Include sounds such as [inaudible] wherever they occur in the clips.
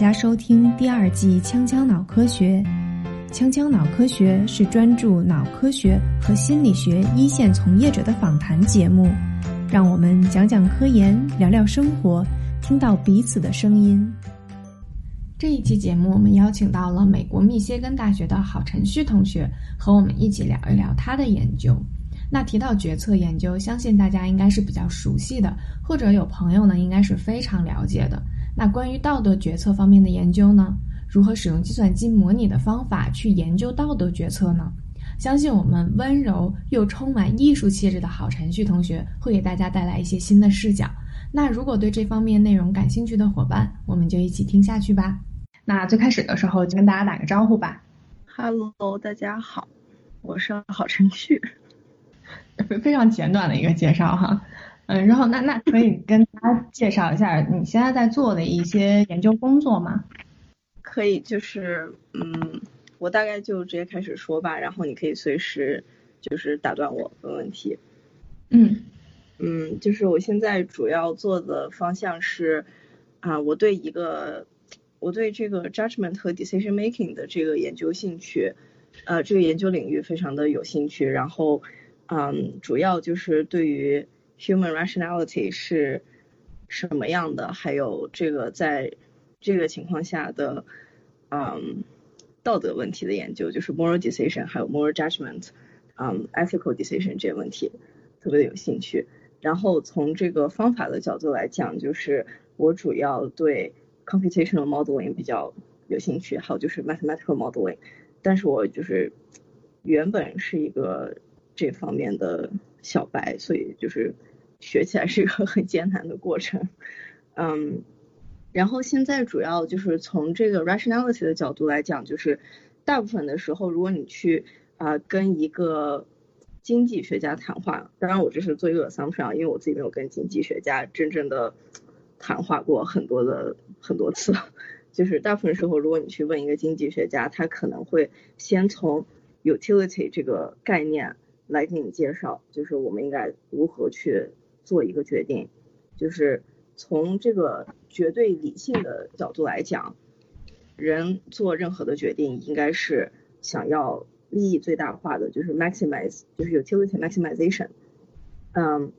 大家收听第二季《锵锵脑科学》。锵锵脑科学是专注脑科学和心理学一线从业者的访谈节目，让我们讲讲科研，聊聊生活，听到彼此的声音。这一期节目，我们邀请到了美国密歇根大学的郝晨旭同学，和我们一起聊一聊他的研究。那提到决策研究，相信大家应该是比较熟悉的，或者有朋友呢，应该是非常了解的。那关于道德决策方面的研究呢？如何使用计算机模拟的方法去研究道德决策呢？相信我们温柔又充满艺术气质的郝晨旭同学会给大家带来一些新的视角。那如果对这方面内容感兴趣的伙伴，我们就一起听下去吧。那最开始的时候就跟大家打个招呼吧。Hello，大家好，我是郝晨旭。非 [laughs] 非常简短的一个介绍哈，嗯，然后那那可以跟大家介绍一下你现在在做的一些研究工作吗？可以，就是嗯，我大概就直接开始说吧，然后你可以随时就是打断我问问题。嗯嗯，就是我现在主要做的方向是啊，我对一个我对这个 judgment 和 decision making 的这个研究兴趣，呃，这个研究领域非常的有兴趣，然后。嗯，主要就是对于 human rationality 是什么样的，还有这个在这个情况下的嗯道德问题的研究，就是 moral decision，还有 moral judgment，嗯 ethical decision 这些问题特别的有兴趣。然后从这个方法的角度来讲，就是我主要对 computational modeling 比较有兴趣，还有就是 mathematical modeling。但是我就是原本是一个。这方面的小白，所以就是学起来是一个很艰难的过程，嗯，然后现在主要就是从这个 rationality 的角度来讲，就是大部分的时候，如果你去啊跟一个经济学家谈话，当然我这是做一个 assumption，因为我自己没有跟经济学家真正的谈话过很多的很多次，就是大部分时候，如果你去问一个经济学家，他可能会先从 utility 这个概念。来给你介绍，就是我们应该如何去做一个决定，就是从这个绝对理性的角度来讲，人做任何的决定应该是想要利益最大化的，就是 maximize，就是 utility maximization。嗯，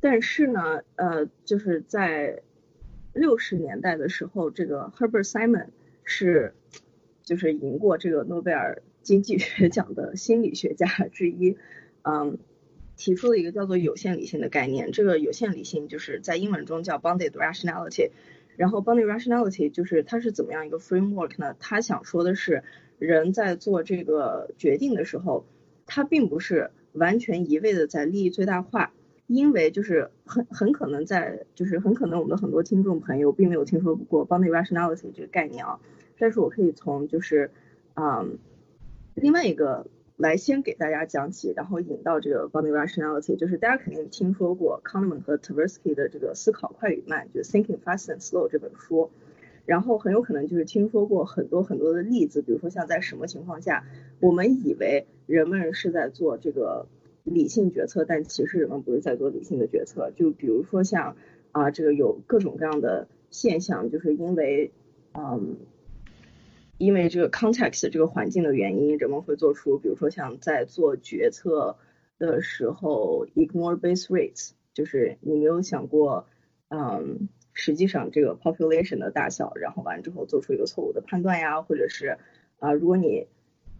但是呢，呃，就是在六十年代的时候，这个 Herbert Simon 是就是赢过这个诺贝尔。经济学奖的心理学家之一，嗯，提出了一个叫做有限理性的概念。这个有限理性就是在英文中叫 bounded rationality。然后 bounded rationality 就是它是怎么样一个 framework 呢？他想说的是，人在做这个决定的时候，他并不是完全一味的在利益最大化，因为就是很很可能在就是很可能我们的很多听众朋友并没有听说过 bounded rationality 这个概念啊。但是我可以从就是嗯。另外一个来先给大家讲起，然后引到这个 bounded rationality，就是大家肯定听说过 Kahneman 和 Tversky 的这个思考快与慢，就是 Thinking Fast and Slow 这本书，然后很有可能就是听说过很多很多的例子，比如说像在什么情况下，我们以为人们是在做这个理性决策，但其实人们不是在做理性的决策，就比如说像啊这个有各种各样的现象，就是因为嗯。因为这个 context 这个环境的原因，人们会做出，比如说像在做决策的时候 ignore base rates，就是你没有想过，嗯，实际上这个 population 的大小，然后完之后做出一个错误的判断呀，或者是啊，如果你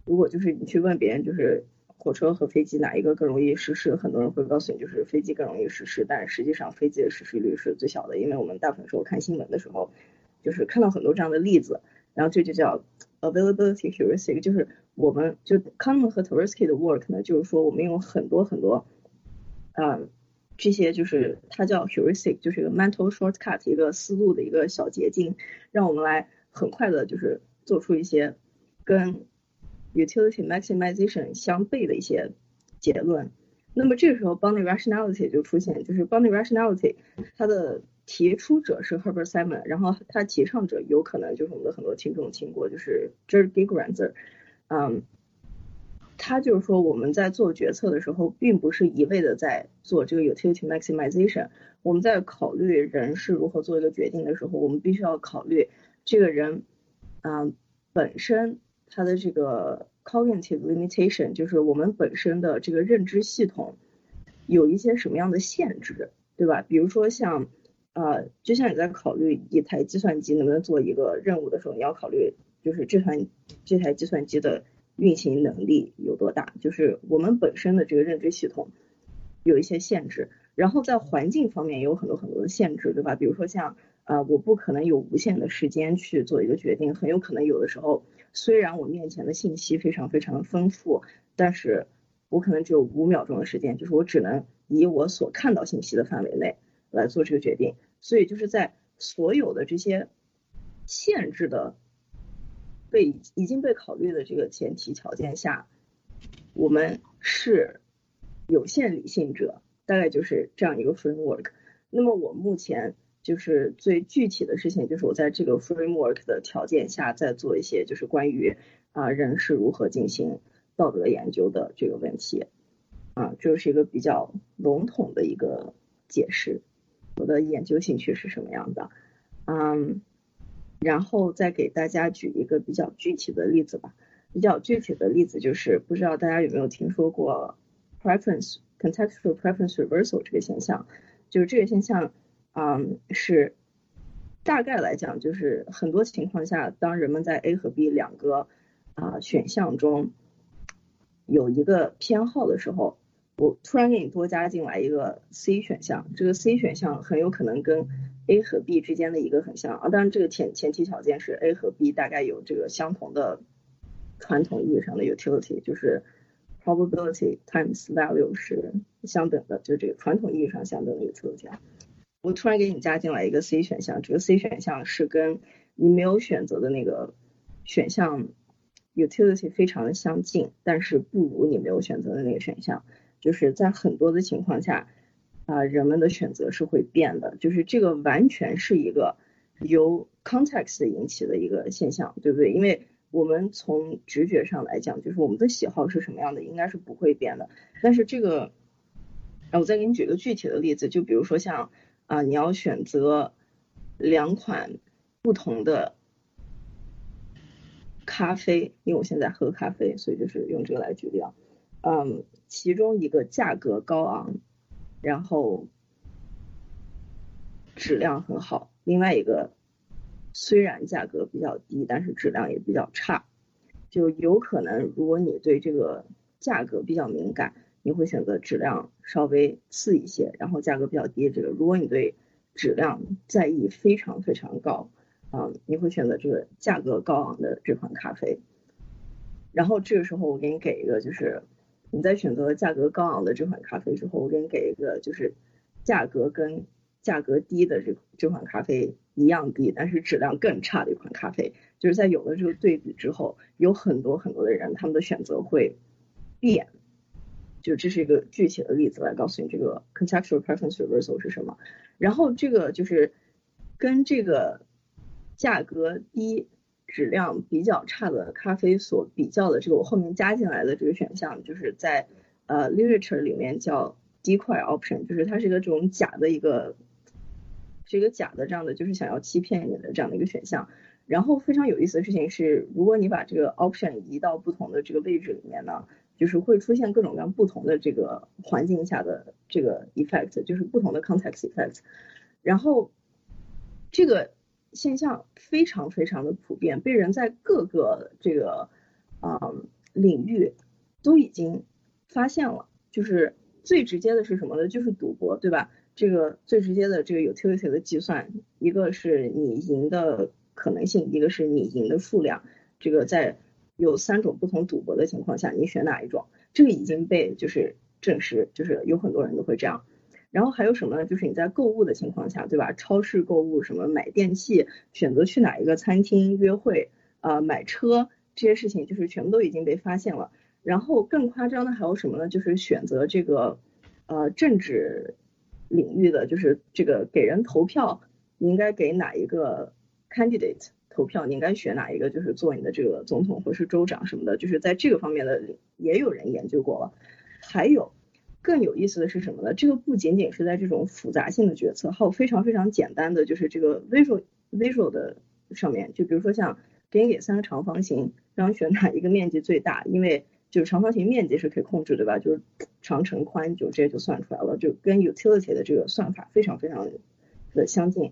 如果就是你去问别人，就是火车和飞机哪一个更容易失事，很多人会告诉你就是飞机更容易失事，但实际上飞机的失事率是最小的，因为我们大部分时候看新闻的时候，就是看到很多这样的例子。然后这就叫 availability heuristic，就是我们就 c o m m o n 和 Tversky 的 work 呢，就是说我们用很多很多，嗯，这些就是它叫 heuristic，就是一个 mental shortcut，一个思路的一个小捷径，让我们来很快的，就是做出一些跟 utility maximization 相悖的一些结论。那么这个时候 b o n d y rationality 就出现，就是 bounded rationality 它的提出者是 Herbert Simon，然后他提倡者有可能就是我们的很多听众听过，就是 Ger Gigerenzer，嗯，他就是说我们在做决策的时候，并不是一味的在做这个 utility maximization，我们在考虑人是如何做一个决定的时候，我们必须要考虑这个人，嗯，本身他的这个 cognitive limitation，就是我们本身的这个认知系统有一些什么样的限制，对吧？比如说像，呃，就像你在考虑一台计算机能不能做一个任务的时候，你要考虑就是这台这台计算机的运行能力有多大，就是我们本身的这个认知系统有一些限制。然后在环境方面也有很多很多的限制，对吧？比如说像，呃，我不可能有无限的时间去做一个决定，很有可能有的时候，虽然我面前的信息非常非常的丰富，但是我可能只有五秒钟的时间，就是我只能以我所看到信息的范围内来做这个决定。所以就是在所有的这些限制的被已经被考虑的这个前提条件下，我们是有限理性者。大概就是这样一个 framework。那么我目前就是最具体的事情，就是我在这个 framework 的条件下，在做一些就是关于啊人是如何进行道德研究的这个问题。啊，这是一个比较笼统的一个解释。我的研究兴趣是什么样的？嗯，然后再给大家举一个比较具体的例子吧。比较具体的例子就是，不知道大家有没有听说过 preference。contextual preference reversal 这个现象，就是这个现象，嗯，是大概来讲，就是很多情况下，当人们在 A 和 B 两个啊选项中有一个偏好的时候，我突然给你多加进来一个 C 选项，这个 C 选项很有可能跟 A 和 B 之间的一个很像啊，当然这个前前提条件是 A 和 B 大概有这个相同的传统意义上的 utility，就是。probability times value 是相等的，就这个传统意义上相等的一个测量。我突然给你加进来一个 C 选项，这个 C 选项是跟你没有选择的那个选项 utility 非常的相近，但是不如你没有选择的那个选项。就是在很多的情况下，啊，人们的选择是会变的，就是这个完全是一个由 context 引起的一个现象，对不对？因为我们从直觉上来讲，就是我们的喜好是什么样的，应该是不会变的。但是这个，啊，我再给你举个具体的例子，就比如说像啊，你要选择两款不同的咖啡，因为我现在喝咖啡，所以就是用这个来举例啊。嗯，其中一个价格高昂，然后质量很好，另外一个。虽然价格比较低，但是质量也比较差，就有可能如果你对这个价格比较敏感，你会选择质量稍微次一些，然后价格比较低。这个如果你对质量在意非常非常高，啊，你会选择这个价格高昂的这款咖啡。然后这个时候我给你给一个，就是你在选择价格高昂的这款咖啡之后，我给你给一个就是价格跟价格低的这这款咖啡。一样低，但是质量更差的一款咖啡，就是在有了这个对比之后，有很多很多的人他们的选择会变，就这是一个具体的例子来告诉你这个 contextual preference reversal 是什么。然后这个就是跟这个价格低、质量比较差的咖啡所比较的这个我后面加进来的这个选项，就是在呃 literature 里面叫 decoy option，就是它是一个这种假的一个。是一个假的这样的，就是想要欺骗你的这样的一个选项。然后非常有意思的事情是，如果你把这个 option 移到不同的这个位置里面呢，就是会出现各种各样不同的这个环境下的这个 effect，就是不同的 context effect。然后这个现象非常非常的普遍，被人在各个这个啊领域都已经发现了。就是最直接的是什么呢？就是赌博，对吧？这个最直接的这个 utility 的计算，一个是你赢的可能性，一个是你赢的数量。这个在有三种不同赌博的情况下，你选哪一种？这个已经被就是证实，就是有很多人都会这样。然后还有什么呢？就是你在购物的情况下，对吧？超市购物，什么买电器，选择去哪一个餐厅约会，啊，买车这些事情，就是全部都已经被发现了。然后更夸张的还有什么呢？就是选择这个呃政治。领域的就是这个给人投票，你应该给哪一个 candidate 投票？你应该选哪一个？就是做你的这个总统或是州长什么的，就是在这个方面的也有人研究过了。还有更有意思的是什么呢？这个不仅仅是在这种复杂性的决策，还有非常非常简单的，就是这个 visual visual 的上面，就比如说像给你给三个长方形，让选哪一个面积最大，因为就是长方形面积是可以控制对吧？就是长乘宽就直接就算出来了，就跟 utility 的这个算法非常非常的相近，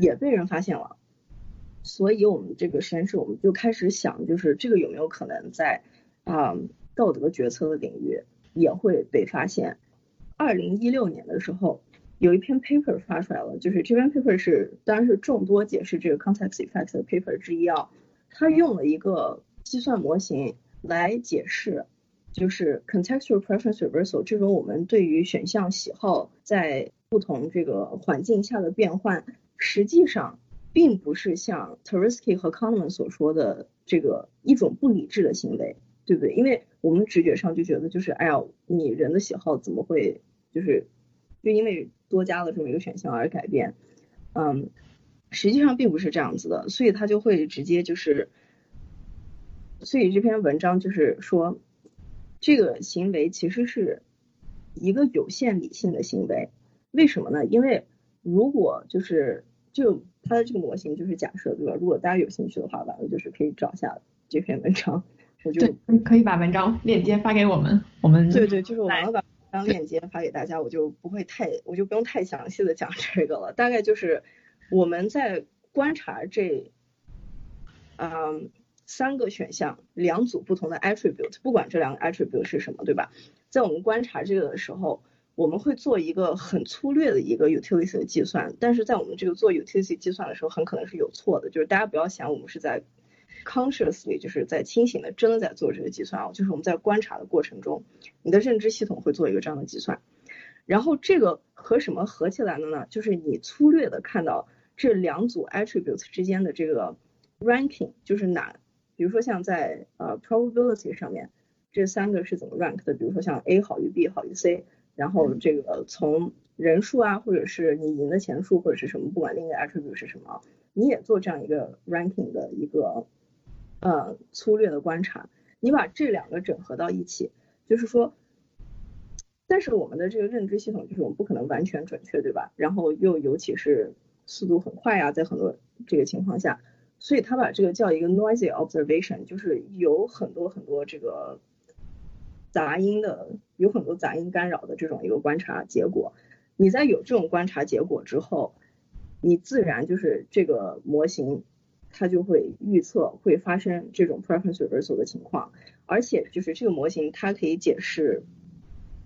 也被人发现了。所以我们这个实验室我们就开始想，就是这个有没有可能在啊道德决策的领域也会被发现。二零一六年的时候，有一篇 paper 发出来了，就是这篇 paper 是当然是众多解释这个 context effect 的 paper 之一啊。它用了一个计算模型来解释，就是 contextual preference reversal 这种我们对于选项喜好在不同这个环境下的变换，实际上。并不是像 Tversky 和 Kahneman 所说的这个一种不理智的行为，对不对？因为我们直觉上就觉得就是，哎呀，你人的喜好怎么会就是就因为多加了这么一个选项而改变？嗯，实际上并不是这样子的，所以他就会直接就是，所以这篇文章就是说，这个行为其实是一个有限理性的行为，为什么呢？因为如果就是就它的这个模型就是假设，对吧？如果大家有兴趣的话，完了就是可以找一下这篇文章。我就可以把文章链接发给我们，我们对对，就是我们把文章链接发给大家，我就不会太，我就不用太详细的讲这个了。大概就是我们在观察这嗯三个选项，两组不同的 attribute，不管这两个 attribute 是什么，对吧？在我们观察这个的时候。我们会做一个很粗略的一个 utility 的计算，但是在我们这个做 utility 计算的时候，很可能是有错的。就是大家不要想我们是在 consciously，就是在清醒的真的在做这个计算啊，就是我们在观察的过程中，你的认知系统会做一个这样的计算。然后这个和什么合起来的呢？就是你粗略的看到这两组 attributes 之间的这个 ranking，就是哪，比如说像在呃 probability 上面，这三个是怎么 rank 的？比如说像 A 好于 B 好于 C。然后这个从人数啊，或者是你赢的钱数或者是什么，不管另一个 attribute 是什么，你也做这样一个 ranking 的一个呃粗略的观察，你把这两个整合到一起，就是说，但是我们的这个认知系统就是我们不可能完全准确，对吧？然后又尤其是速度很快呀，在很多这个情况下，所以他把这个叫一个 noisy observation，就是有很多很多这个。杂音的有很多杂音干扰的这种一个观察结果，你在有这种观察结果之后，你自然就是这个模型它就会预测会发生这种 preference reversal 的情况，而且就是这个模型它可以解释，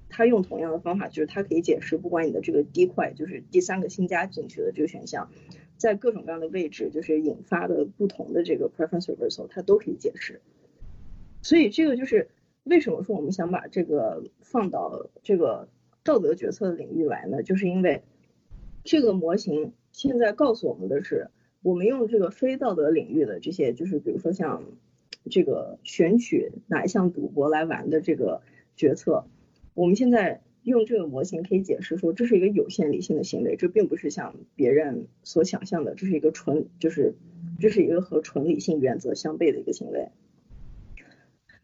它用同样的方法，就是它可以解释不管你的这个第一块就是第三个新加进去的这个选项，在各种各样的位置就是引发的不同的这个 preference reversal 它都可以解释，所以这个就是。为什么说我们想把这个放到这个道德决策的领域来呢？就是因为这个模型现在告诉我们的是，我们用这个非道德领域的这些，就是比如说像这个选取哪一项赌博来玩的这个决策，我们现在用这个模型可以解释说，这是一个有限理性的行为，这并不是像别人所想象的，这是一个纯就是这是一个和纯理性原则相悖的一个行为。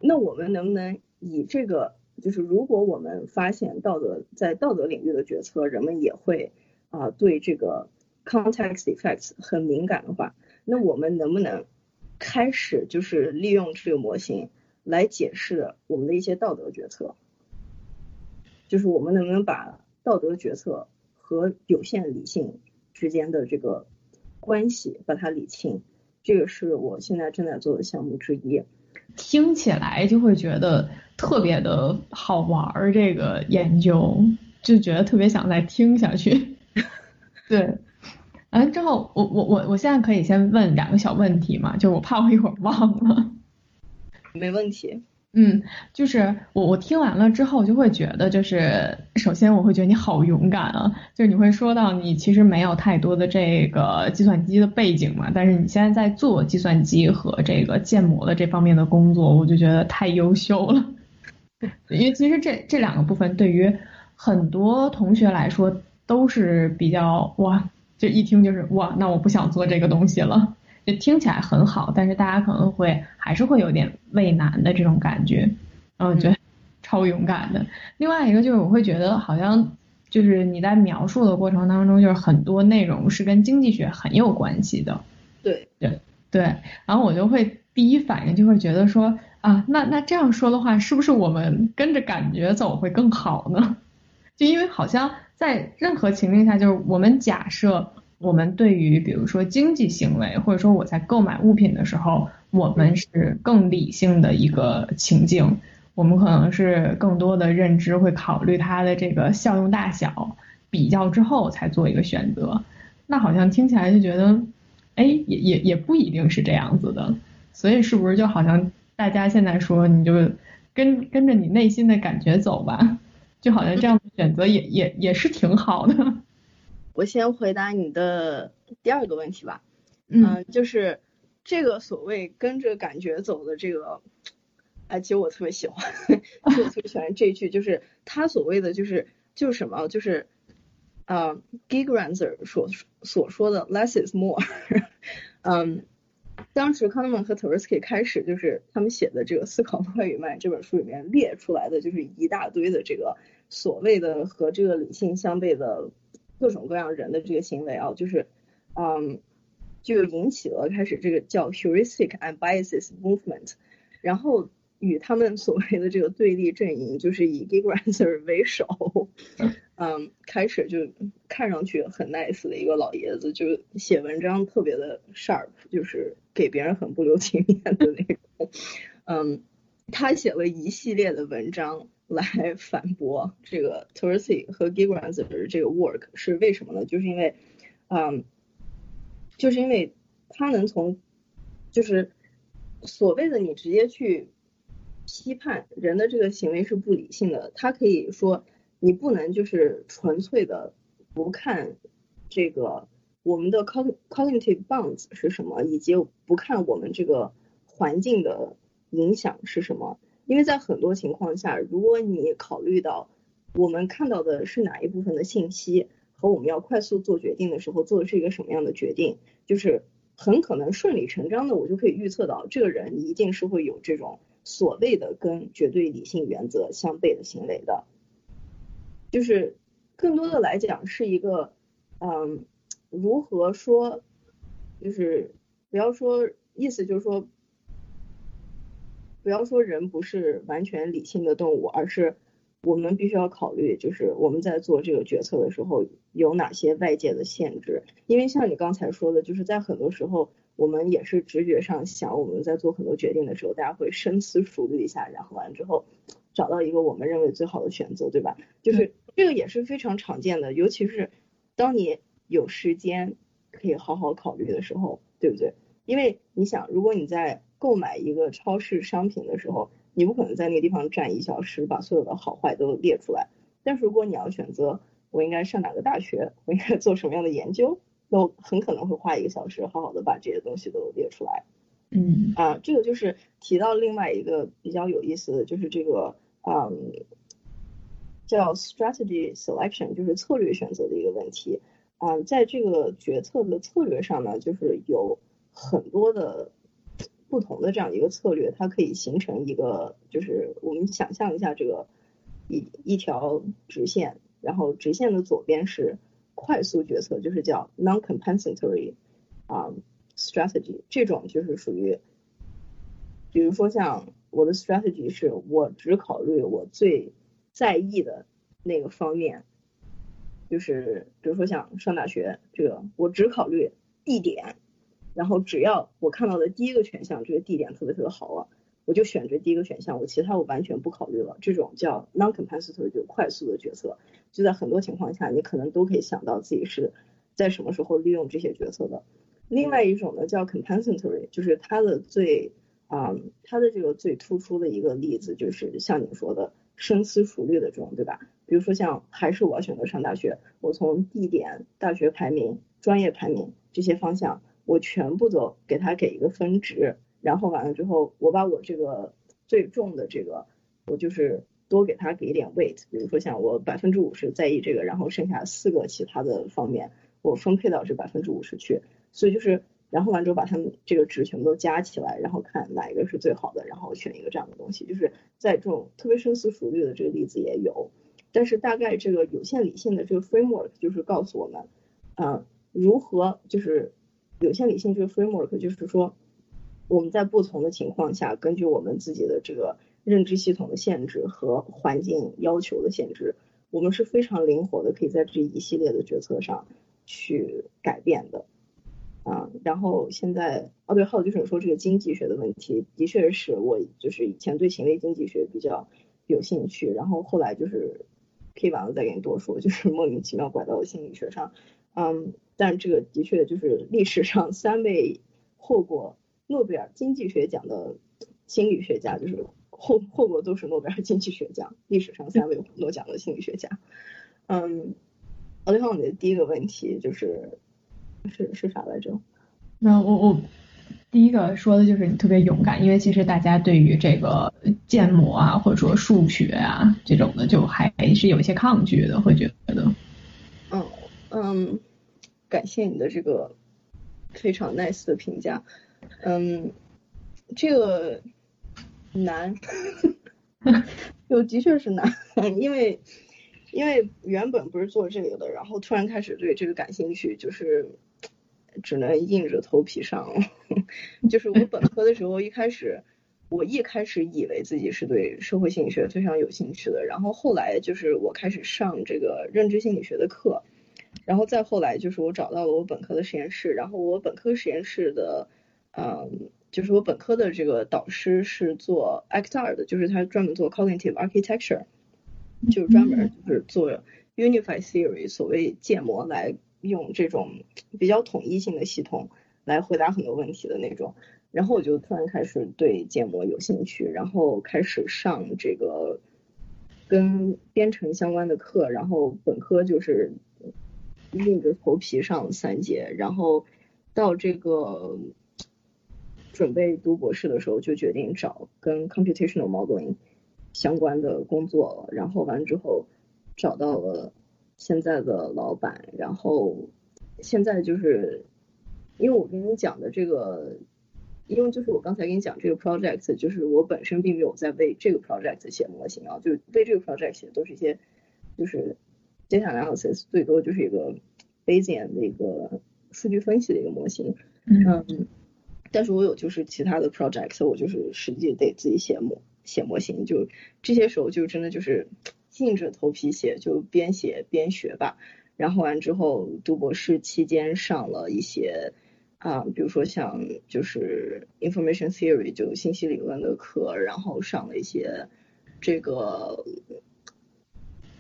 那我们能不能以这个，就是如果我们发现道德在道德领域的决策，人们也会啊对这个 context effects 很敏感的话，那我们能不能开始就是利用这个模型来解释我们的一些道德决策？就是我们能不能把道德决策和有限理性之间的这个关系把它理清？这个是我现在正在做的项目之一。听起来就会觉得特别的好玩儿，这个研究就觉得特别想再听下去。[laughs] 对，完之后我我我我现在可以先问两个小问题嘛，就我怕我一会儿忘了。没问题。嗯，就是我我听完了之后就会觉得，就是首先我会觉得你好勇敢啊，就是你会说到你其实没有太多的这个计算机的背景嘛，但是你现在在做计算机和这个建模的这方面的工作，我就觉得太优秀了。[laughs] 因为其实这这两个部分对于很多同学来说都是比较哇，就一听就是哇，那我不想做这个东西了。就听起来很好，但是大家可能会还是会有点畏难的这种感觉，然后觉得超勇敢的。另外一个就是我会觉得好像就是你在描述的过程当中，就是很多内容是跟经济学很有关系的。对对，对，然后我就会第一反应就会觉得说啊，那那这样说的话，是不是我们跟着感觉走会更好呢？就因为好像在任何情境下，就是我们假设我们对于比如说经济行为，或者说我在购买物品的时候，我们是更理性的一个情境，我们可能是更多的认知会考虑它的这个效用大小，比较之后才做一个选择。那好像听起来就觉得。哎，也也也不一定是这样子的，所以是不是就好像大家现在说，你就跟跟着你内心的感觉走吧，就好像这样的选择也也也是挺好的。[laughs] 我先回答你的第二个问题吧，嗯，就是这个所谓跟着感觉走的这个，哎，其实我特别喜欢，[laughs] 我特别喜欢这一句，就是他所谓的就是就是什么，就是。呃 g i g r a n z e r 所所说的 less is more，[laughs] 嗯，当时康德曼和 Tversky 开始就是他们写的这个《思考快与慢》这本书里面列出来的就是一大堆的这个所谓的和这个理性相悖的各种各样人的这个行为啊，就是嗯，就引起了开始这个叫 heuristic and biases movement，然后。与他们所谓的这个对立阵营，就是以 g i g r a n z e r 为首，[laughs] 嗯，开始就看上去很 nice 的一个老爷子，就写文章特别的 sharp，就是给别人很不留情面的那种。嗯，他写了一系列的文章来反驳这个 t u r s y 和 g i g r a n z e r 这个 work，是为什么呢？就是因为，嗯，就是因为他能从，就是所谓的你直接去。批判人的这个行为是不理性的，他可以说你不能就是纯粹的不看这个我们的 cognitive bounds 是什么，以及不看我们这个环境的影响是什么，因为在很多情况下，如果你考虑到我们看到的是哪一部分的信息和我们要快速做决定的时候做的是一个什么样的决定，就是很可能顺理成章的我就可以预测到这个人一定是会有这种。所谓的跟绝对理性原则相悖的行为的，就是更多的来讲是一个，嗯，如何说，就是不要说意思就是说，不要说人不是完全理性的动物，而是我们必须要考虑，就是我们在做这个决策的时候有哪些外界的限制，因为像你刚才说的，就是在很多时候。我们也是直觉上想，我们在做很多决定的时候，大家会深思熟虑一下，然后完之后找到一个我们认为最好的选择，对吧？就是这个也是非常常见的，尤其是当你有时间可以好好考虑的时候，对不对？因为你想，如果你在购买一个超市商品的时候，你不可能在那个地方站一小时，把所有的好坏都列出来。但是如果你要选择，我应该上哪个大学，我应该做什么样的研究？都很可能会花一个小时，好好的把这些东西都列出来。嗯啊，这个就是提到另外一个比较有意思的就是这个嗯叫 strategy selection，就是策略选择的一个问题。啊，在这个决策的策略上呢，就是有很多的不同的这样一个策略，它可以形成一个，就是我们想象一下这个一一条直线，然后直线的左边是。快速决策就是叫 non-compensatory 啊 strategy，这种就是属于，比如说像我的 strategy 是我只考虑我最在意的那个方面，就是比如说像上大学这个，我只考虑地点，然后只要我看到的第一个选项这个地点特别特别好了。我就选择第一个选项，我其他我完全不考虑了。这种叫 non-compensatory，就快速的决策。就在很多情况下，你可能都可以想到自己是在什么时候利用这些决策的。另外一种呢叫 compensatory，就是它的最啊，它的这个最突出的一个例子就是像你说的深思熟虑的这种，对吧？比如说像还是我选择上大学，我从地点、大学排名、专业排名这些方向，我全部都给它给一个分值。然后完了之后，我把我这个最重的这个，我就是多给他给一点 weight，比如说像我百分之五十在意这个，然后剩下四个其他的方面，我分配到这百分之五十去。所以就是，然后完之后把他们这个值全部都加起来，然后看哪一个是最好的，然后选一个这样的东西。就是在这种特别深思熟虑的这个例子也有，但是大概这个有限理性的这个 framework 就是告诉我们，啊，如何就是有限理性这个 framework 就是说。我们在不同的情况下，根据我们自己的这个认知系统的限制和环境要求的限制，我们是非常灵活的，可以在这一系列的决策上去改变的。啊，然后现在哦对，还有就是你说这个经济学的问题，的确是我就是以前对行为经济学比较有兴趣，然后后来就是可以完了再给你多说，就是莫名其妙拐到了心理学上，嗯，但这个的确就是历史上三位获过诺贝尔经济学奖的心理学家，就是获获过都是诺贝尔经济学奖，历史上三位诺奖的心理学家，嗯，哦对，还有你的第一个问题就是。是是啥来着？那我我第一个说的就是你特别勇敢，因为其实大家对于这个建模啊，或者说数学啊这种的，就还是有一些抗拒的，会觉得。嗯嗯，感谢你的这个非常 nice 的评价。嗯，这个难，[laughs] 就的确是难，[laughs] 因为因为原本不是做这个的，然后突然开始对这个感兴趣，就是。只能硬着头皮上。[laughs] 就是我本科的时候，一开始我一开始以为自己是对社会心理学非常有兴趣的，然后后来就是我开始上这个认知心理学的课，然后再后来就是我找到了我本科的实验室，然后我本科实验室的，嗯，就是我本科的这个导师是做 XR 的，就是他专门做 cognitive architecture，就是专门就是做 unified theory，所谓建模来。用这种比较统一性的系统来回答很多问题的那种，然后我就突然开始对建模有兴趣，然后开始上这个跟编程相关的课，然后本科就是硬着头皮上了三节，然后到这个准备读博士的时候就决定找跟 computational modeling 相关的工作了，然后完之后找到了。现在的老板，然后现在就是，因为我跟你讲的这个，因为就是我刚才跟你讲这个 project，就是我本身并没有在为这个 project 写模型啊，就是为这个 project 写的都是一些就是 data analysis，最多就是一个 Bayesian 的一个数据分析的一个模型，嗯，但是我有就是其他的 project，我就是实际得自己写模写模型，就这些时候就真的就是。硬着头皮写，就边写边学吧。然后完之后，读博士期间上了一些啊，比如说像就是 information theory 就信息理论的课，然后上了一些这个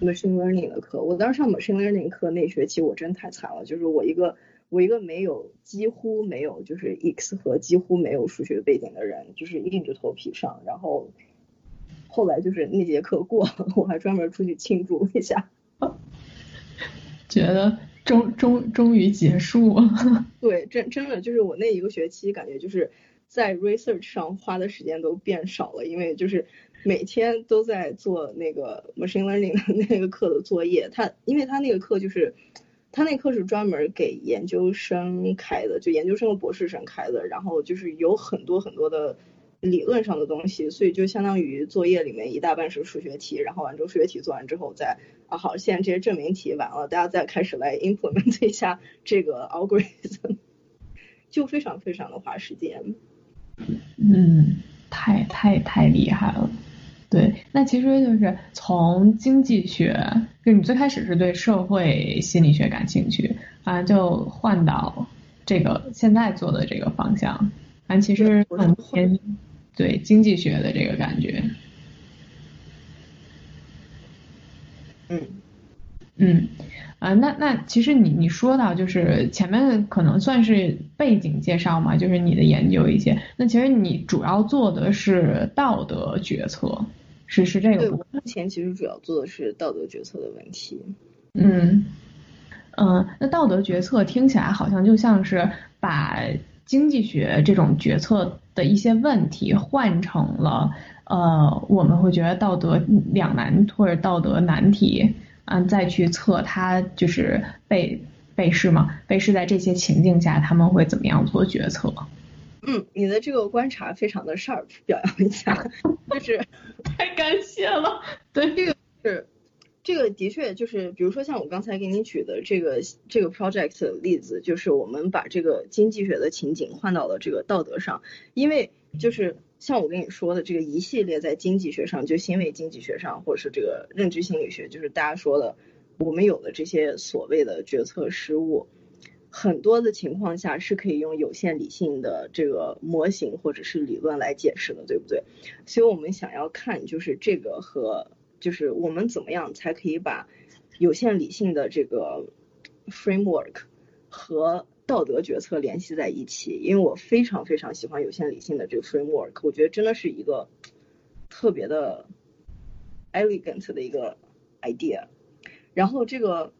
machine learning 的课。我当时上 machine learning 课那学期我真太惨了，就是我一个我一个没有几乎没有就是 x 和几乎没有数学背景的人，就是硬着头皮上，然后。后来就是那节课过了，[laughs] 我还专门出去庆祝一下，[laughs] 觉得终终终于结束了。[laughs] 对，真真的就是我那一个学期感觉就是在 research 上花的时间都变少了，因为就是每天都在做那个 machine learning 的那个课的作业。他因为他那个课就是他那课是专门给研究生开的，就研究生和博士生开的，然后就是有很多很多的。理论上的东西，所以就相当于作业里面一大半是数学题，然后完之后数学题做完之后再啊好，现在这些证明题完了，大家再开始来 implement [laughs] 一下这个 algorithm，[laughs] 就非常非常的花时间。嗯，太太太厉害了。对，那其实就是从经济学，就你最开始是对社会心理学感兴趣，啊，就换到这个现在做的这个方向，啊，其实很偏。对经济学的这个感觉，嗯。嗯啊，那那其实你你说到就是前面可能算是背景介绍嘛，就是你的研究一些，那其实你主要做的是道德决策，是是这个。对，我目前其实主要做的是道德决策的问题。嗯嗯，那道德决策听起来好像就像是把经济学这种决策。的一些问题换成了呃，我们会觉得道德两难或者道德难题，嗯，再去测他就是被被试嘛，被试在这些情境下他们会怎么样做决策？嗯，你的这个观察非常的 sharp，[laughs] 表扬一下，就是 [laughs] 太感谢了。对，这个是这个的确就是，比如说像我刚才给你举的这个这个 project 的例子，就是我们把这个经济学的情景换到了这个道德上，因为就是像我跟你说的这个一系列在经济学上，就行为经济学上，或者是这个认知心理学，就是大家说的，我们有的这些所谓的决策失误，很多的情况下是可以用有限理性的这个模型或者是理论来解释的，对不对？所以我们想要看就是这个和。就是我们怎么样才可以把有限理性的这个 framework 和道德决策联系在一起？因为我非常非常喜欢有限理性的这个 framework，我觉得真的是一个特别的 elegant 的一个 idea。然后这个，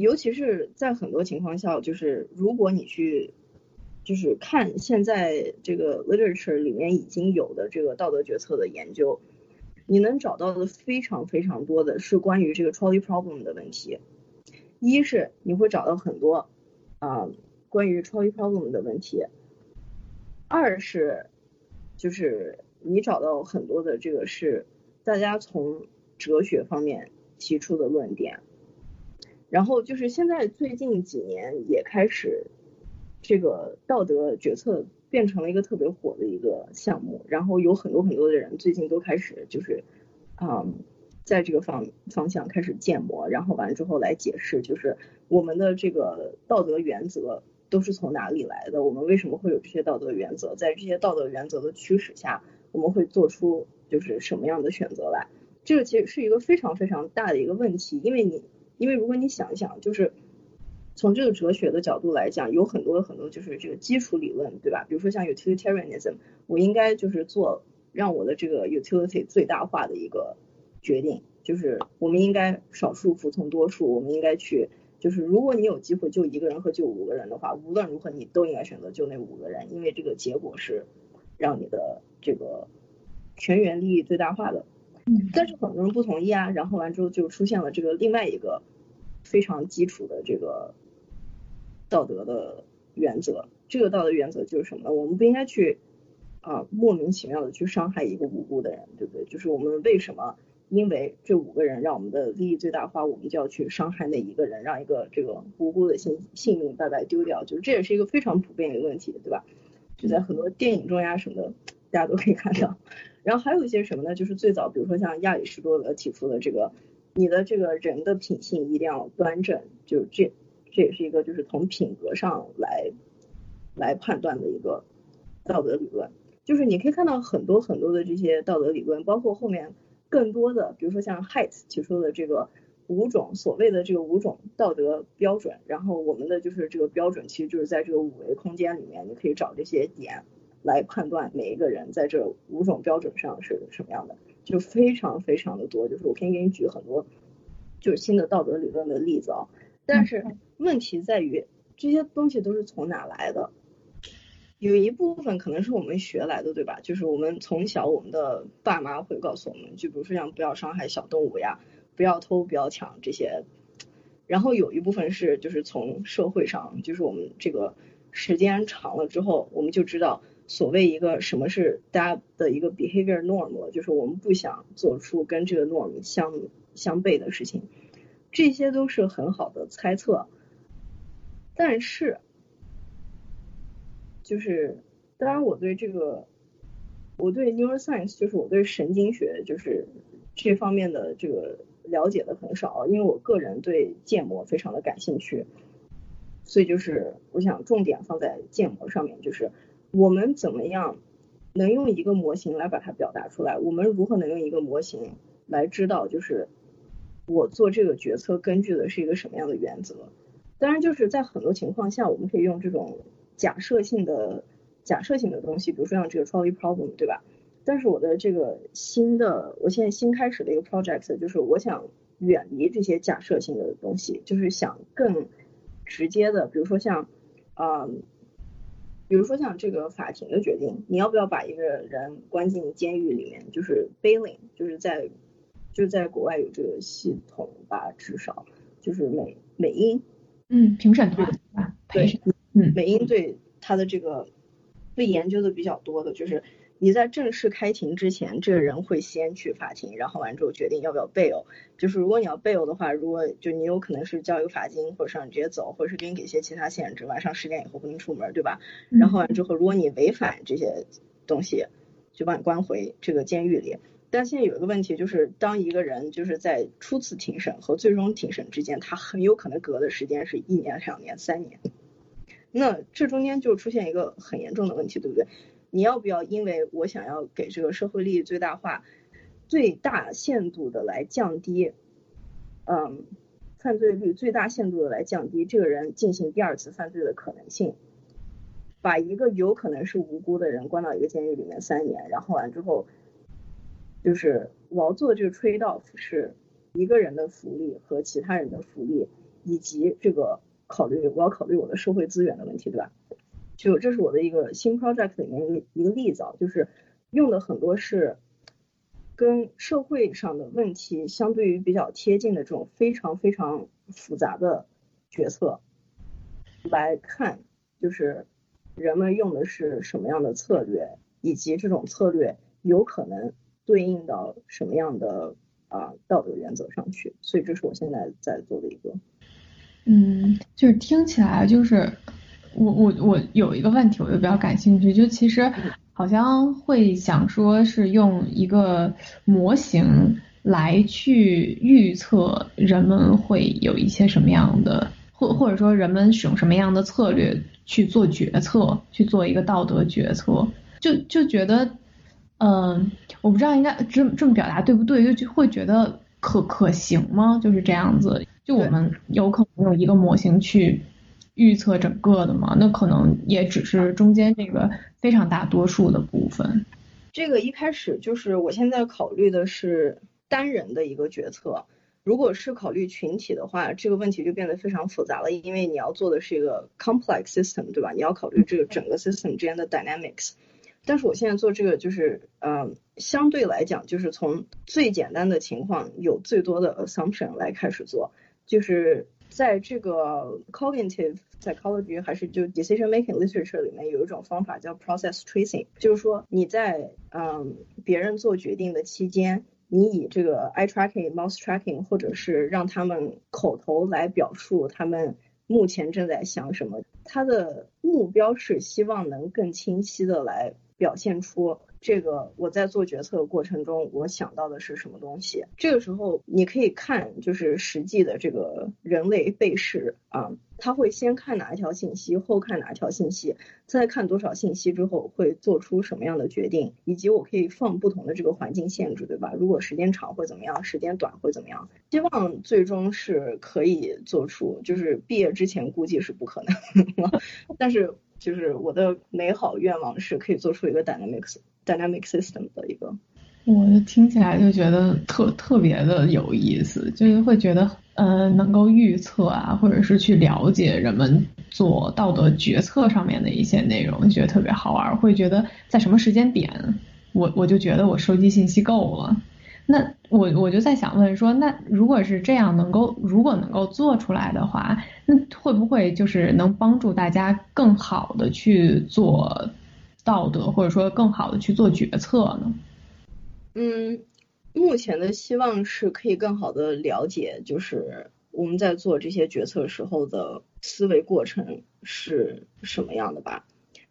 尤其是在很多情况下，就是如果你去就是看现在这个 literature 里面已经有的这个道德决策的研究。你能找到的非常非常多的是关于这个 trolley problem 的问题，一是你会找到很多啊关于 trolley problem 的问题，二是就是你找到很多的这个是大家从哲学方面提出的论点，然后就是现在最近几年也开始这个道德决策。变成了一个特别火的一个项目，然后有很多很多的人最近都开始就是，嗯，在这个方方向开始建模，然后完之后来解释，就是我们的这个道德原则都是从哪里来的，我们为什么会有这些道德原则，在这些道德原则的驱使下，我们会做出就是什么样的选择来，这个其实是一个非常非常大的一个问题，因为你因为如果你想一想，就是。从这个哲学的角度来讲，有很多很多就是这个基础理论，对吧？比如说像 utilitarianism，我应该就是做让我的这个 utility 最大化的一个决定，就是我们应该少数服从多数，我们应该去就是如果你有机会救一个人和救五个人的话，无论如何你都应该选择救那五个人，因为这个结果是让你的这个全员利益最大化的。但是很多人不同意啊，然后完之后就出现了这个另外一个非常基础的这个。道德的原则，这个道德原则就是什么呢？我们不应该去啊莫名其妙的去伤害一个无辜的人，对不对？就是我们为什么因为这五个人让我们的利益最大化，我们就要去伤害那一个人，让一个这个无辜的性性命白白丢掉？就是这也是一个非常普遍的问题，对吧？就在很多电影中呀什么的，大家都可以看到。然后还有一些什么呢？就是最早，比如说像亚里士多德提出的这个，你的这个人的品性一定要端正，就这。这也是一个就是从品格上来来判断的一个道德理论，就是你可以看到很多很多的这些道德理论，包括后面更多的，比如说像 Height 提出的这个五种所谓的这个五种道德标准，然后我们的就是这个标准其实就是在这个五维空间里面，你可以找这些点来判断每一个人在这五种标准上是什么样的，就非常非常的多，就是我可以给你举很多就是新的道德理论的例子啊，但是。问题在于这些东西都是从哪来的？有一部分可能是我们学来的，对吧？就是我们从小我们的爸妈会告诉我们，就比如说像不要伤害小动物呀，不要偷不要抢这些。然后有一部分是就是从社会上，就是我们这个时间长了之后，我们就知道所谓一个什么是大家的一个 behavior norm，就是我们不想做出跟这个 norm 相相悖的事情。这些都是很好的猜测。但是，就是，当然我对这个，我对 neuroscience，就是我对神经学，就是这方面的这个了解的很少，因为我个人对建模非常的感兴趣，所以就是我想重点放在建模上面，就是我们怎么样能用一个模型来把它表达出来？我们如何能用一个模型来知道，就是我做这个决策根据的是一个什么样的原则？当然，就是在很多情况下，我们可以用这种假设性的、假设性的东西，比如说像这个 trolley problem，对吧？但是我的这个新的，我现在新开始的一个 project，就是我想远离这些假设性的东西，就是想更直接的，比如说像啊，比如说像这个法庭的决定，你要不要把一个人关进监狱里面，就是 bailing，就是在就是在国外有这个系统吧，至少就是美美英。嗯，评审团啊，对，嗯，美英对他的这个被研究的比较多的，就是你在正式开庭之前，这个人会先去法庭，然后完之后决定要不要 bail。就是如果你要 bail 的话，如果就你有可能是交一个罚金，或者让你直接走，或者是给你给一些其他限制，晚上十点以后不能出门，对吧？然后完之后，如果你违反这些东西，就把你关回这个监狱里。但现在有一个问题，就是当一个人就是在初次庭审和最终庭审之间，他很有可能隔的时间是一年、两年、三年。那这中间就出现一个很严重的问题，对不对？你要不要因为我想要给这个社会利益最大化，最大限度的来降低，嗯，犯罪率最大限度的来降低这个人进行第二次犯罪的可能性，把一个有可能是无辜的人关到一个监狱里面三年，然后完之后，就是我要做的这个 trade off 是一个人的福利和其他人的福利，以及这个考虑我要考虑我的社会资源的问题，对吧？就这是我的一个新 project 里面一一个例子啊，就是用的很多是跟社会上的问题相对于比较贴近的这种非常非常复杂的决策来看，就是人们用的是什么样的策略，以及这种策略有可能对应到什么样的啊道德原则上去，所以这是我现在在做的一个，嗯，就是听起来就是。我我我有一个问题，我就比较感兴趣，就其实好像会想说是用一个模型来去预测人们会有一些什么样的，或或者说人们使用什么样的策略去做决策，去做一个道德决策，就就觉得，嗯，我不知道应该这这么表达对不对，就就会觉得可可行吗？就是这样子，就我们有可能用一个模型去。预测整个的嘛，那可能也只是中间这个非常大多数的部分。这个一开始就是我现在考虑的是单人的一个决策，如果是考虑群体的话，这个问题就变得非常复杂了，因为你要做的是一个 complex system，对吧？你要考虑这个整个 system 之间的 dynamics。但是我现在做这个就是，呃，相对来讲就是从最简单的情况有最多的 assumption 来开始做，就是。在这个 cognitive psychology 还是就 decision making literature 里面有一种方法叫 process tracing，就是说你在嗯别人做决定的期间，你以这个 eye tracking、mouse tracking，或者是让他们口头来表述他们目前正在想什么，他的目标是希望能更清晰的来表现出。这个我在做决策的过程中，我想到的是什么东西？这个时候你可以看，就是实际的这个人类被试啊，他会先看哪一条信息，后看哪一条信息，再看多少信息之后会做出什么样的决定，以及我可以放不同的这个环境限制，对吧？如果时间长会怎么样？时间短会怎么样？希望最终是可以做出，就是毕业之前估计是不可能，[laughs] 但是就是我的美好愿望是可以做出一个 dynamics。Dynamic system 的一个，我就听起来就觉得特特别的有意思，就是会觉得呃能够预测啊，或者是去了解人们做道德决策上面的一些内容，觉得特别好玩。会觉得在什么时间点，我我就觉得我收集信息够了。那我我就在想问说，那如果是这样能够如果能够做出来的话，那会不会就是能帮助大家更好的去做？道德，或者说更好的去做决策呢？嗯，目前的希望是可以更好的了解，就是我们在做这些决策时候的思维过程是什么样的吧。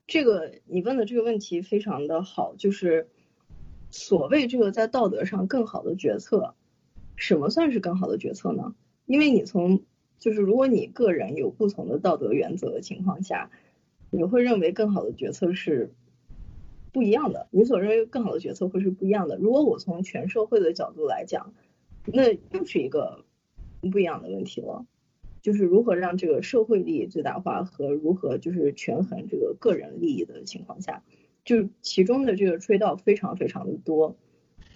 这个你问的这个问题非常的好，就是所谓这个在道德上更好的决策，什么算是更好的决策呢？因为你从就是如果你个人有不同的道德原则的情况下，你会认为更好的决策是。不一样的，你所认为更好的决策会是不一样的。如果我从全社会的角度来讲，那又是一个不一样的问题了，就是如何让这个社会利益最大化和如何就是权衡这个个人利益的情况下，就其中的这个 trade off 非常非常的多。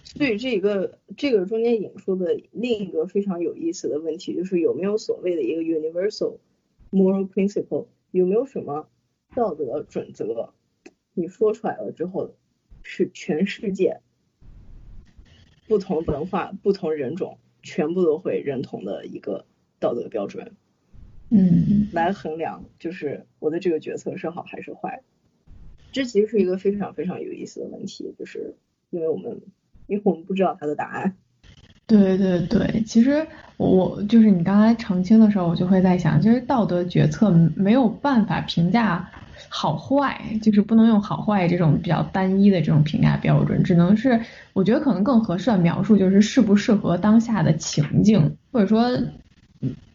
所以这个这个中间引出的另一个非常有意思的问题，就是有没有所谓的一个 universal moral principle，有没有什么道德准则？你说出来了之后，是全世界不同文化、不同人种全部都会认同的一个道德标准，嗯，来衡量就是我的这个决策是好还是坏。这其实是一个非常非常有意思的问题，就是因为我们因为我们不知道它的答案。对对对，其实我就是你刚才澄清的时候，我就会在想，就是道德决策没有办法评价好坏，就是不能用好坏这种比较单一的这种评价标准，只能是我觉得可能更合适的描述就是适不适合当下的情境，或者说。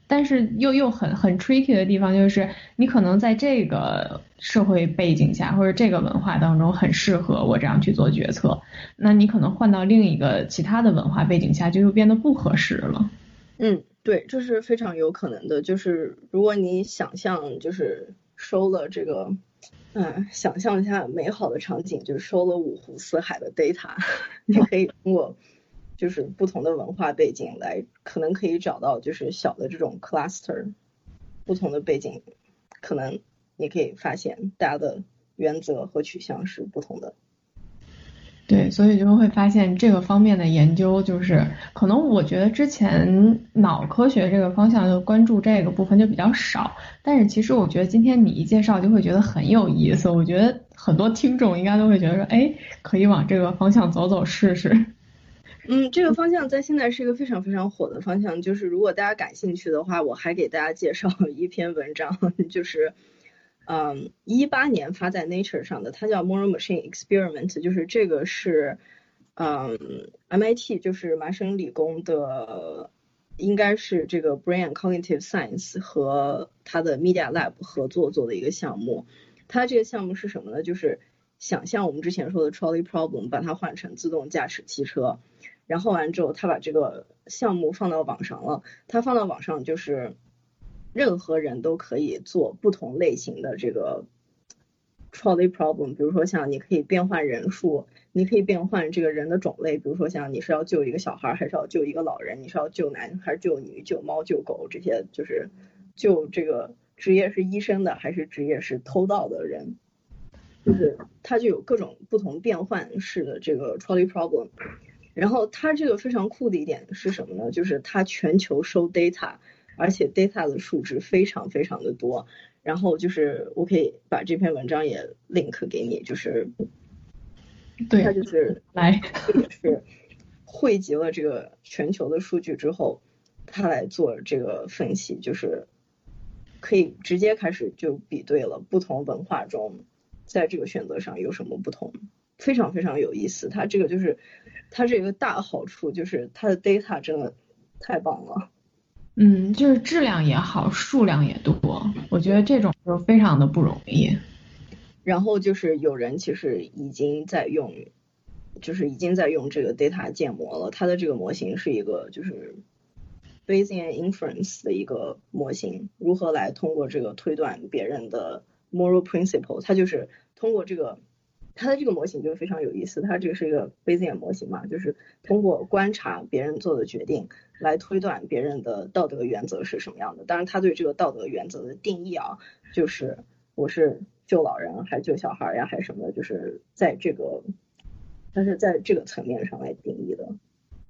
但是又又很很 tricky 的地方就是，你可能在这个社会背景下或者这个文化当中很适合我这样去做决策，那你可能换到另一个其他的文化背景下就又变得不合适了。嗯，对，这是非常有可能的。就是如果你想象就是收了这个，嗯，想象一下美好的场景，就是收了五湖四海的 data，你可以通过。就是不同的文化背景来，可能可以找到就是小的这种 cluster，不同的背景，可能你可以发现大家的原则和取向是不同的。对，所以就会发现这个方面的研究，就是可能我觉得之前脑科学这个方向就关注这个部分就比较少，但是其实我觉得今天你一介绍就会觉得很有意思，我觉得很多听众应该都会觉得说，哎，可以往这个方向走走试试。嗯，这个方向在现在是一个非常非常火的方向。就是如果大家感兴趣的话，我还给大家介绍一篇文章，就是嗯一八年发在 Nature 上的，它叫 Moral Machine Experiment，就是这个是嗯 MIT 就是麻省理工的，应该是这个 Brain Cognitive Science 和它的 Media Lab 合作做的一个项目。它这个项目是什么呢？就是想象我们之前说的 Trolley Problem，把它换成自动驾驶汽车。然后完之后，他把这个项目放到网上了。他放到网上就是，任何人都可以做不同类型的这个 trolley problem。比如说像你可以变换人数，你可以变换这个人的种类。比如说像你是要救一个小孩，还是要救一个老人？你是要救男还是救女？救猫救狗这些就是救这个职业是医生的还是职业是偷盗的人？就是它就有各种不同变换式的这个 trolley problem。然后它这个非常酷的一点是什么呢？就是它全球收 data，而且 data 的数值非常非常的多。然后就是我可以把这篇文章也 link 给你，就是对，它就是来也是汇集了这个全球的数据之后，它来做这个分析，就是可以直接开始就比对了不同文化中在这个选择上有什么不同。非常非常有意思，它这个就是它这个大好处就是它的 data 真的太棒了，嗯，就是质量也好，数量也多，我觉得这种就非常的不容易。然后就是有人其实已经在用，就是已经在用这个 data 建模了，它的这个模型是一个就是 Bayesian inference 的一个模型，如何来通过这个推断别人的 moral principle，它就是通过这个。它的这个模型就非常有意思，它这个是一个 Bayesian 模型嘛，就是通过观察别人做的决定来推断别人的道德原则是什么样的。当然，他对这个道德原则的定义啊，就是我是救老人还是救小孩呀，还是什么的，就是在这个，但是在这个层面上来定义的。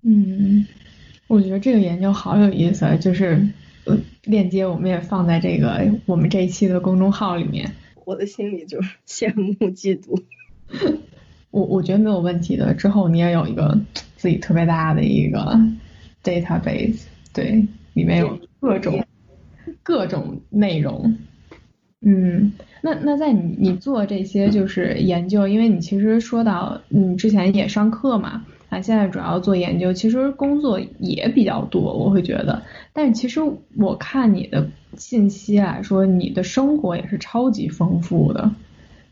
嗯，我觉得这个研究好有意思，就是链接我们也放在这个我们这一期的公众号里面。我的心里就是羡慕嫉妒。[laughs] 我我觉得没有问题的。之后你也有一个自己特别大的一个 database，对，里面有各种 [laughs] 各种内容。嗯，那那在你你做这些就是研究，因为你其实说到你之前也上课嘛，啊，现在主要做研究，其实工作也比较多，我会觉得。但是其实我看你的信息来说，你的生活也是超级丰富的。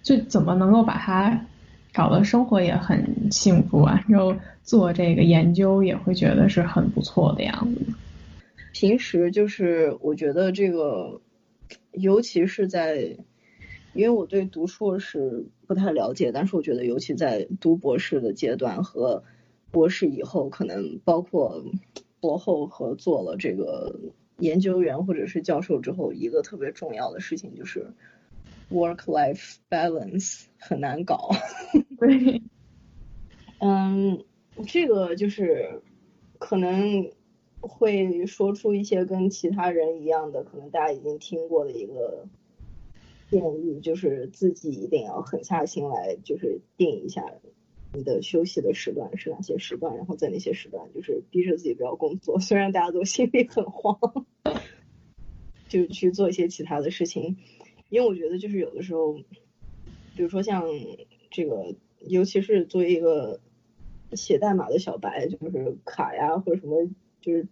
就怎么能够把它搞得生活也很幸福啊？然后做这个研究也会觉得是很不错的样子。平时就是我觉得这个，尤其是在，因为我对读硕士不太了解，但是我觉得尤其在读博士的阶段和博士以后，可能包括博后和做了这个研究员或者是教授之后，一个特别重要的事情就是。Work-life balance 很难搞。[laughs] 对，嗯，这个就是可能会说出一些跟其他人一样的，可能大家已经听过的一个建议就是自己一定要狠下心来，就是定一下你的休息的时段是哪些时段，然后在哪些时段就是逼着自己不要工作，[laughs] 虽然大家都心里很慌，就去做一些其他的事情，因为我觉得就是有的时候，比如说像这个，尤其是作为一个写代码的小白，就是卡呀或者什么，就是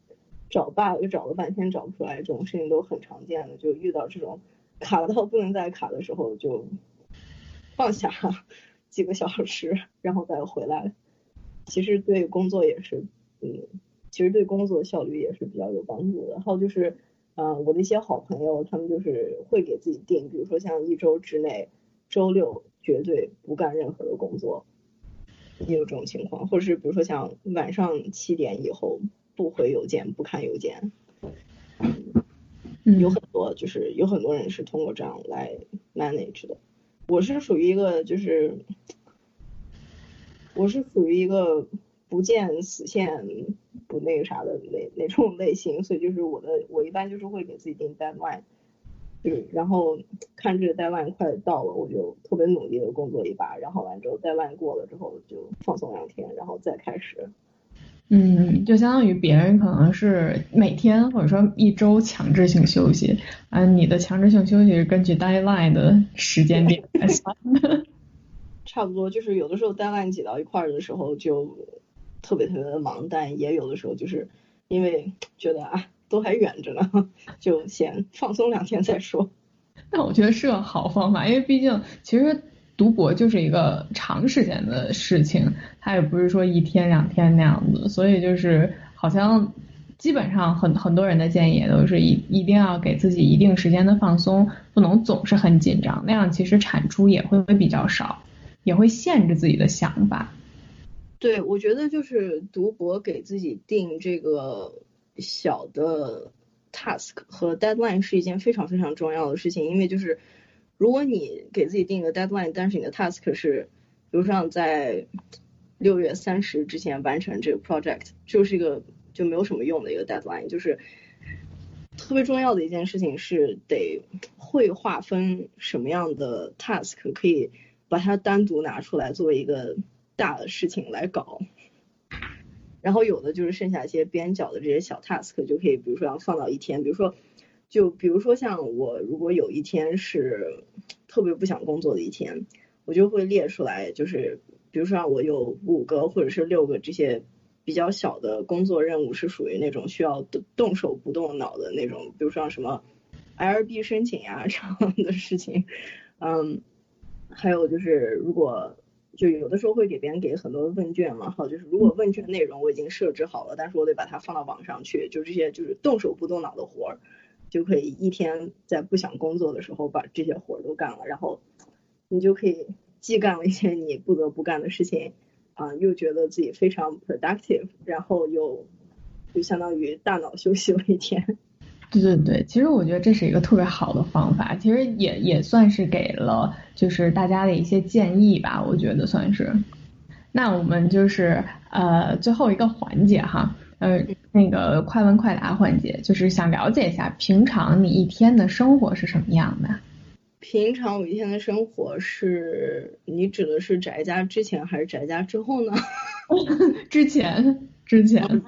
找 bug 就找了半天找不出来，这种事情都很常见的，就遇到这种。卡到不能再卡的时候，就放下几个小时，然后再回来。其实对工作也是，嗯，其实对工作效率也是比较有帮助的。还有就是，嗯，我的一些好朋友，他们就是会给自己定，比如说像一周之内，周六绝对不干任何的工作，也有这种情况。或者是比如说像晚上七点以后不回邮件，不看邮件。有很多，就是有很多人是通过这样来 manage 的。我是属于一个，就是我是属于一个不见死线不那个啥的那那种类型，所以就是我的，我一般就是会给自己定 deadline，嗯，然后看这个 deadline 快到了，我就特别努力的工作一把，然后完之后 deadline 过了之后就放松两天，然后再开始。嗯，就相当于别人可能是每天或者说一周强制性休息，啊，你的强制性休息是根据 deadline 的时间点来算的。[laughs] 差不多，就是有的时候 deadline 挤到一块儿的时候就特别特别的忙，但也有的时候就是因为觉得啊都还远着呢，就先放松两天再说。那我觉得是个好方法，因为毕竟其实。读博就是一个长时间的事情，它也不是说一天两天那样子，所以就是好像基本上很很多人的建议也都是一一定要给自己一定时间的放松，不能总是很紧张，那样其实产出也会比较少，也会限制自己的想法。对，我觉得就是读博给自己定这个小的 task 和 deadline 是一件非常非常重要的事情，因为就是。如果你给自己定一个 deadline，但是你的 task 是，比如说在六月三十之前完成这个 project，就是一个就没有什么用的一个 deadline。就是特别重要的一件事情是得会划分什么样的 task 可以把它单独拿出来作为一个大的事情来搞，然后有的就是剩下一些边角的这些小 task 就可以，比如说要放到一天，比如说。就比如说像我，如果有一天是特别不想工作的一天，我就会列出来，就是比如说我有五个或者是六个这些比较小的工作任务是属于那种需要动动手不动脑的那种，比如说什么 LB 申请呀这样的事情，嗯，还有就是如果就有的时候会给别人给很多问卷嘛，好，就是如果问卷内容我已经设置好了，但是我得把它放到网上去，就这些就是动手不动脑的活儿。就可以一天在不想工作的时候把这些活儿都干了，然后你就可以既干了一些你不得不干的事情，啊，又觉得自己非常 productive，然后又就相当于大脑休息了一天。对对对，其实我觉得这是一个特别好的方法，其实也也算是给了就是大家的一些建议吧，我觉得算是。那我们就是呃最后一个环节哈。呃，那个快问快答环节，就是想了解一下平常你一天的生活是什么样的。平常我一天的生活是，你指的是宅家之前还是宅家之后呢？[laughs] 之前，之前，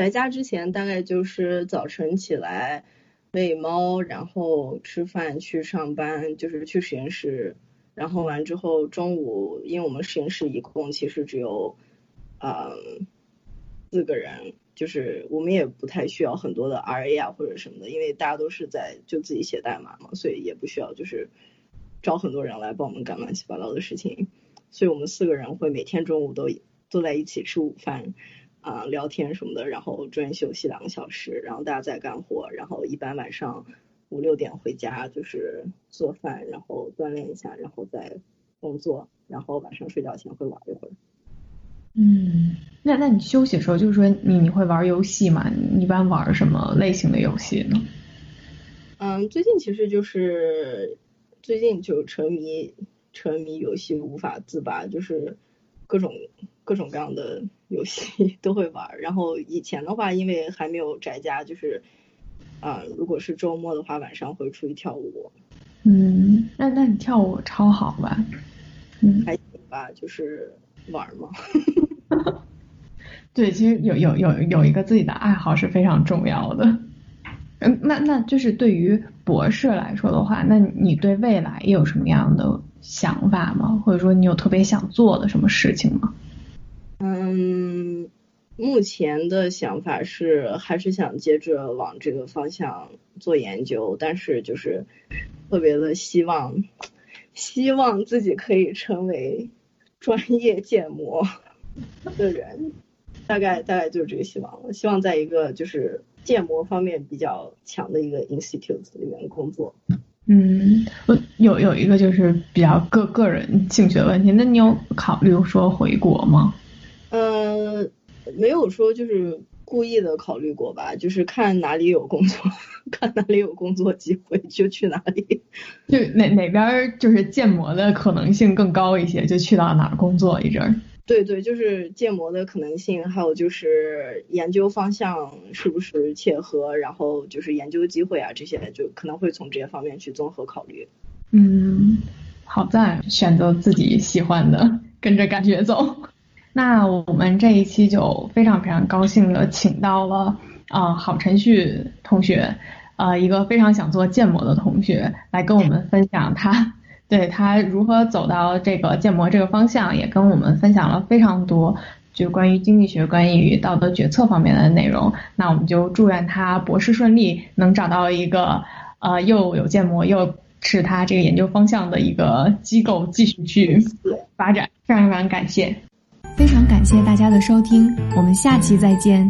宅家之前大概就是早晨起来喂猫，然后吃饭去上班，就是去实验室，然后完之后中午，因为我们实验室一共其实只有嗯四个人。就是我们也不太需要很多的 RA 啊或者什么的，因为大家都是在就自己写代码嘛，所以也不需要就是找很多人来帮我们干乱七八糟的事情。所以我们四个人会每天中午都坐在一起吃午饭啊聊天什么的，然后中间休息两个小时，然后大家再干活，然后一般晚上五六点回家就是做饭，然后锻炼一下，然后再工作，然后晚上睡觉前会玩一会儿。嗯，那那你休息的时候，就是说你你会玩游戏吗？你一般玩什么类型的游戏呢？嗯，最近其实就是最近就沉迷沉迷游戏无法自拔，就是各种各种各样的游戏都会玩。然后以前的话，因为还没有宅家，就是啊，如果是周末的话，晚上会出去跳舞。嗯，那那你跳舞超好吧？嗯，还行吧，就是玩嘛。[laughs] 对，其实有有有有一个自己的爱好是非常重要的。嗯，那那就是对于博士来说的话，那你对未来有什么样的想法吗？或者说你有特别想做的什么事情吗？嗯，目前的想法是还是想接着往这个方向做研究，但是就是特别的希望，希望自己可以成为专业建模的人。大概大概就是这个希望了，希望在一个就是建模方面比较强的一个 institute 里面工作。嗯，我有有一个就是比较个个人兴趣的问题，那你有考虑说回国吗？呃，没有说就是故意的考虑过吧，就是看哪里有工作，[laughs] 看哪里有工作机会就去哪里。就哪哪边就是建模的可能性更高一些，就去到哪儿工作一阵儿。对对，就是建模的可能性，还有就是研究方向是不是切合，然后就是研究机会啊这些，就可能会从这些方面去综合考虑。嗯，好在选择自己喜欢的，跟着感觉走。那我们这一期就非常非常高兴的请到了啊郝晨旭同学，呃一个非常想做建模的同学来跟我们分享他。[laughs] 对他如何走到这个建模这个方向，也跟我们分享了非常多，就关于经济学、关于道德决策方面的内容。那我们就祝愿他博士顺利，能找到一个呃又有建模又是他这个研究方向的一个机构，继续去发展。非常非常感谢，非常感谢大家的收听，我们下期再见。